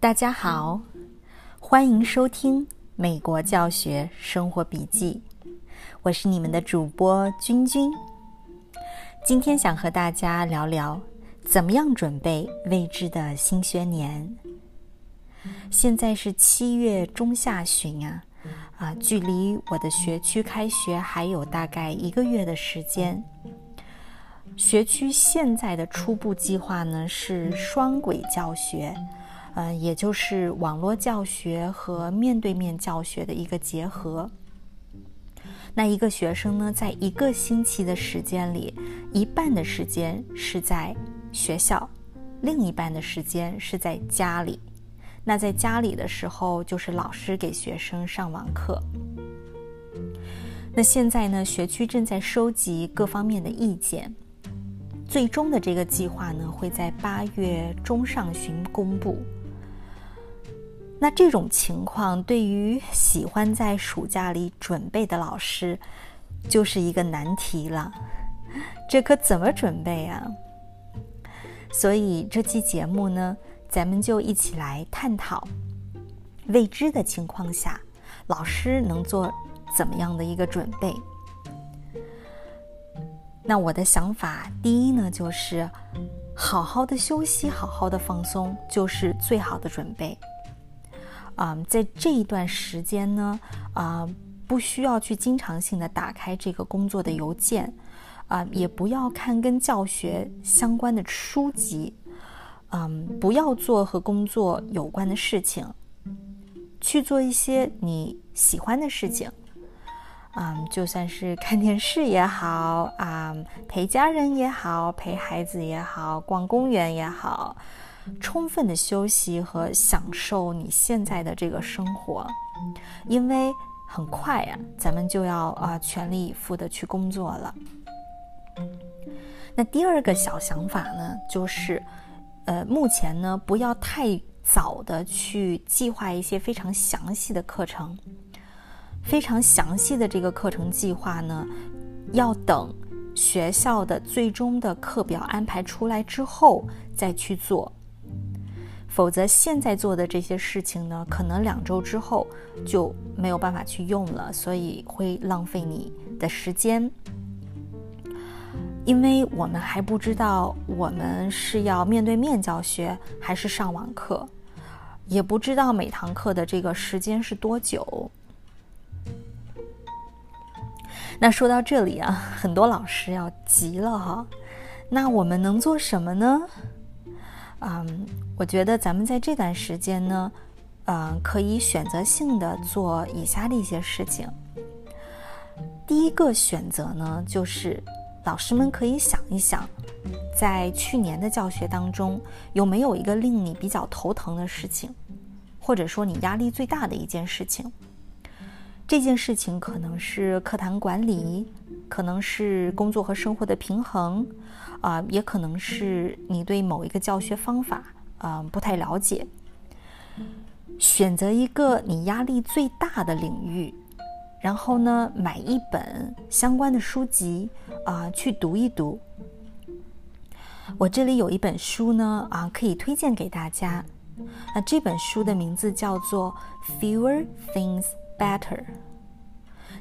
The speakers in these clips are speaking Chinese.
大家好，欢迎收听《美国教学生活笔记》，我是你们的主播君君。今天想和大家聊聊怎么样准备未知的新学年。现在是七月中下旬啊，啊，距离我的学区开学还有大概一个月的时间。学区现在的初步计划呢是双轨教学，呃，也就是网络教学和面对面教学的一个结合。那一个学生呢，在一个星期的时间里，一半的时间是在学校，另一半的时间是在家里。那在家里的时候，就是老师给学生上网课。那现在呢，学区正在收集各方面的意见。最终的这个计划呢，会在八月中上旬公布。那这种情况对于喜欢在暑假里准备的老师，就是一个难题了。这可怎么准备啊？所以这期节目呢，咱们就一起来探讨未知的情况下，老师能做怎么样的一个准备。那我的想法，第一呢，就是好好的休息，好好的放松，就是最好的准备。啊，在这一段时间呢，啊，不需要去经常性的打开这个工作的邮件，啊，也不要看跟教学相关的书籍，嗯，不要做和工作有关的事情，去做一些你喜欢的事情。嗯，就算是看电视也好啊，陪家人也好，陪孩子也好，逛公园也好，充分的休息和享受你现在的这个生活，因为很快呀，咱们就要啊全力以赴的去工作了。那第二个小想法呢，就是，呃，目前呢，不要太早的去计划一些非常详细的课程。非常详细的这个课程计划呢，要等学校的最终的课表安排出来之后再去做，否则现在做的这些事情呢，可能两周之后就没有办法去用了，所以会浪费你的时间。因为我们还不知道我们是要面对面教学还是上网课，也不知道每堂课的这个时间是多久。那说到这里啊，很多老师要急了哈。那我们能做什么呢？嗯，我觉得咱们在这段时间呢，嗯，可以选择性的做以下的一些事情。第一个选择呢，就是老师们可以想一想，在去年的教学当中，有没有一个令你比较头疼的事情，或者说你压力最大的一件事情。这件事情可能是课堂管理，可能是工作和生活的平衡，啊，也可能是你对某一个教学方法啊不太了解。选择一个你压力最大的领域，然后呢，买一本相关的书籍啊去读一读。我这里有一本书呢啊，可以推荐给大家。那这本书的名字叫做《Fewer Things》。Better，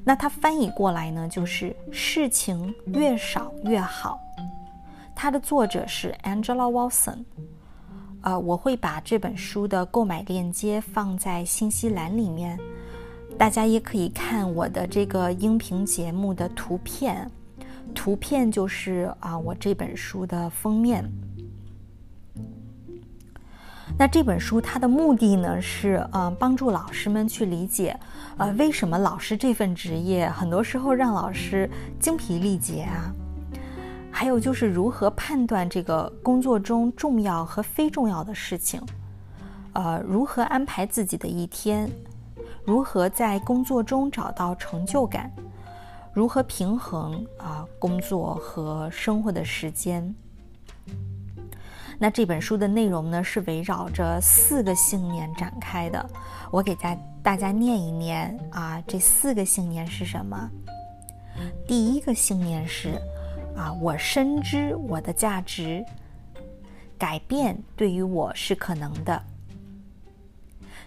那它翻译过来呢，就是事情越少越好。它的作者是 Angela Wilson，呃，我会把这本书的购买链接放在信息栏里面，大家也可以看我的这个音频节目的图片，图片就是啊我这本书的封面。那这本书它的目的呢是呃帮助老师们去理解，呃为什么老师这份职业很多时候让老师精疲力竭啊？还有就是如何判断这个工作中重要和非重要的事情，呃如何安排自己的一天，如何在工作中找到成就感，如何平衡啊工作和生活的时间。那这本书的内容呢，是围绕着四个信念展开的。我给大大家念一念啊，这四个信念是什么？第一个信念是啊，我深知我的价值，改变对于我是可能的。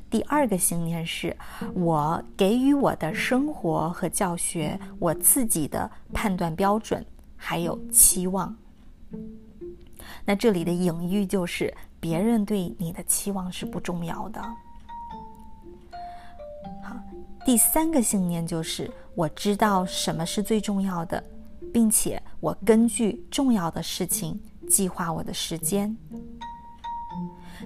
第二个信念是，我给予我的生活和教学我自己的判断标准，还有期望。那这里的隐喻就是，别人对你的期望是不重要的。好，第三个信念就是，我知道什么是最重要的，并且我根据重要的事情计划我的时间。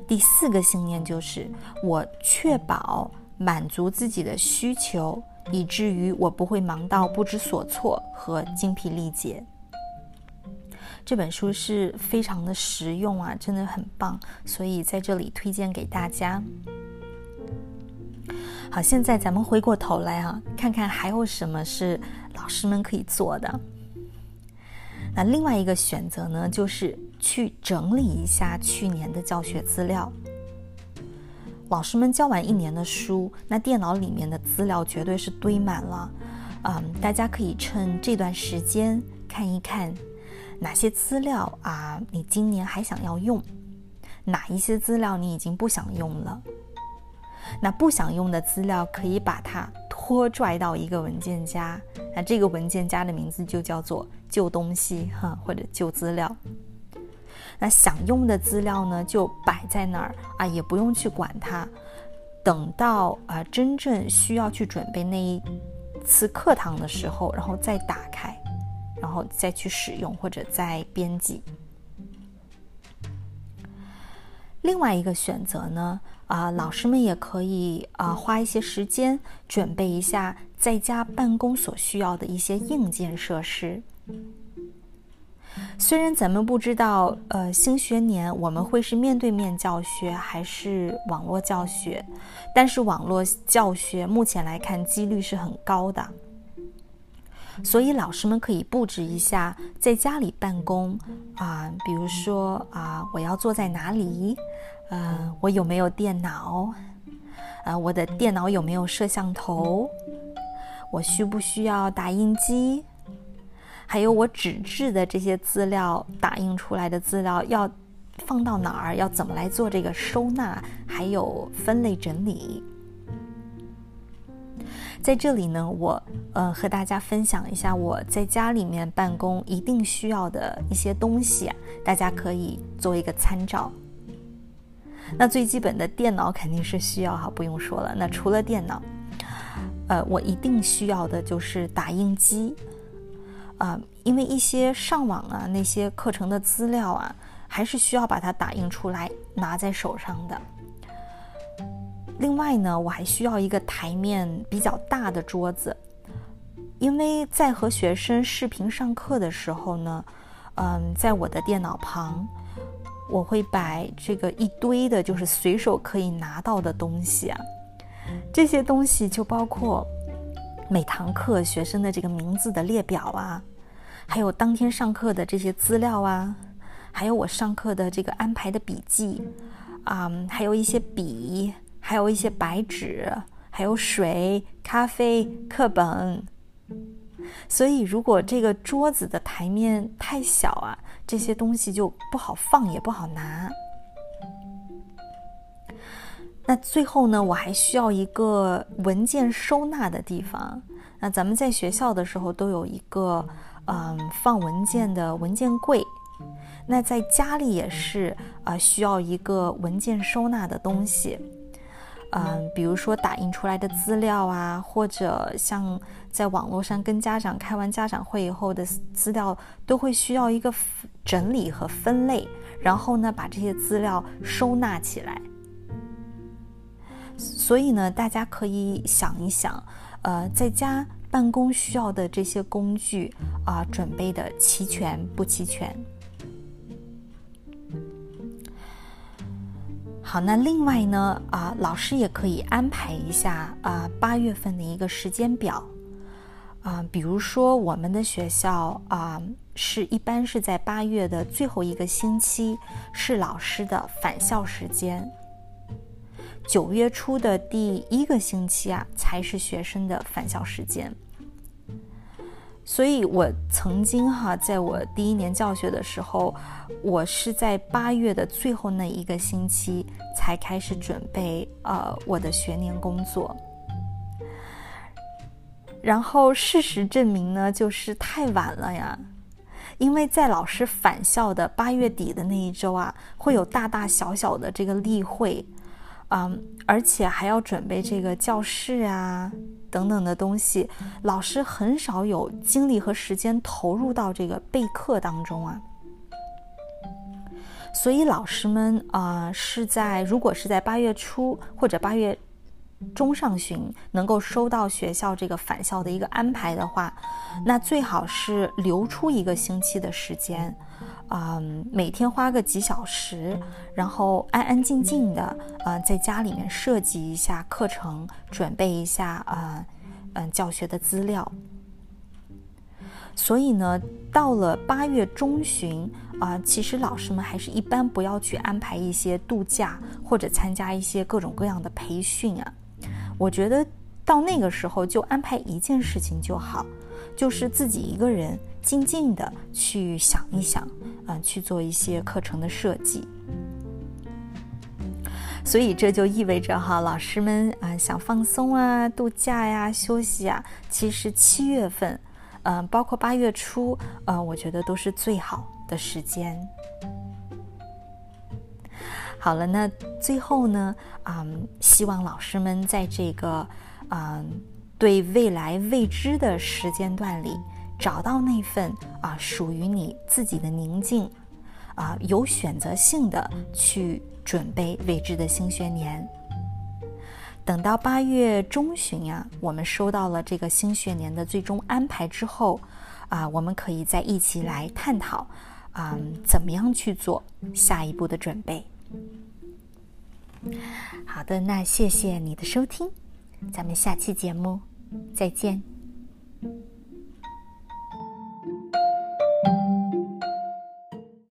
第四个信念就是，我确保满足自己的需求，以至于我不会忙到不知所措和精疲力竭。这本书是非常的实用啊，真的很棒，所以在这里推荐给大家。好，现在咱们回过头来啊，看看还有什么是老师们可以做的。那另外一个选择呢，就是去整理一下去年的教学资料。老师们教完一年的书，那电脑里面的资料绝对是堆满了。嗯，大家可以趁这段时间看一看，哪些资料啊，你今年还想要用？哪一些资料你已经不想用了？那不想用的资料，可以把它拖拽到一个文件夹。那这个文件夹的名字就叫做“旧东西”哈，或者“旧资料”。那想用的资料呢，就摆在那儿啊，也不用去管它。等到啊真正需要去准备那一次课堂的时候，然后再打开，然后再去使用或者再编辑。另外一个选择呢，啊，老师们也可以啊，花一些时间准备一下在家办公所需要的一些硬件设施。虽然咱们不知道，呃，新学年我们会是面对面教学还是网络教学，但是网络教学目前来看几率是很高的，所以老师们可以布置一下在家里办公啊，比如说啊，我要坐在哪里。呃，我有没有电脑？啊，我的电脑有没有摄像头？我需不需要打印机？还有我纸质的这些资料，打印出来的资料要放到哪儿？要怎么来做这个收纳？还有分类整理？在这里呢，我呃和大家分享一下我在家里面办公一定需要的一些东西，大家可以做一个参照。那最基本的电脑肯定是需要哈，不用说了。那除了电脑，呃，我一定需要的就是打印机，啊，因为一些上网啊那些课程的资料啊，还是需要把它打印出来拿在手上的。另外呢，我还需要一个台面比较大的桌子，因为在和学生视频上课的时候呢，嗯，在我的电脑旁。我会摆这个一堆的，就是随手可以拿到的东西啊。这些东西就包括每堂课学生的这个名字的列表啊，还有当天上课的这些资料啊，还有我上课的这个安排的笔记啊，还有一些笔，还有一些白纸，还有水、咖啡、课本。所以，如果这个桌子的台面太小啊。这些东西就不好放，也不好拿。那最后呢，我还需要一个文件收纳的地方。那咱们在学校的时候都有一个嗯放文件的文件柜，那在家里也是啊需要一个文件收纳的东西。嗯，比如说打印出来的资料啊，或者像在网络上跟家长开完家长会以后的资料，都会需要一个整理和分类，然后呢，把这些资料收纳起来。所以呢，大家可以想一想，呃，在家办公需要的这些工具啊，准备的齐全不齐全？好，那另外呢，啊，老师也可以安排一下啊，八月份的一个时间表，啊，比如说我们的学校啊，是一般是在八月的最后一个星期是老师的返校时间，九月初的第一个星期啊，才是学生的返校时间。所以我曾经哈，在我第一年教学的时候，我是在八月的最后那一个星期才开始准备呃我的学年工作。然后事实证明呢，就是太晚了呀，因为在老师返校的八月底的那一周啊，会有大大小小的这个例会。嗯，而且还要准备这个教室啊等等的东西，老师很少有精力和时间投入到这个备课当中啊。所以老师们啊是在如果是在八月初或者八月中上旬能够收到学校这个返校的一个安排的话，那最好是留出一个星期的时间。嗯，每天花个几小时，然后安安静静的，呃，在家里面设计一下课程，准备一下，呃，嗯，教学的资料。所以呢，到了八月中旬，啊，其实老师们还是一般不要去安排一些度假或者参加一些各种各样的培训啊。我觉得到那个时候就安排一件事情就好，就是自己一个人静静的去想一想。啊，去做一些课程的设计，所以这就意味着哈，老师们啊想放松啊、度假呀、休息啊，其实七月份，嗯，包括八月初，呃，我觉得都是最好的时间。好了，那最后呢，嗯，希望老师们在这个嗯对未来未知的时间段里。找到那份啊属于你自己的宁静，啊有选择性的去准备未知的新学年。等到八月中旬呀，我们收到了这个新学年的最终安排之后，啊，我们可以再一起来探讨，啊，怎么样去做下一步的准备。好的，那谢谢你的收听，咱们下期节目再见。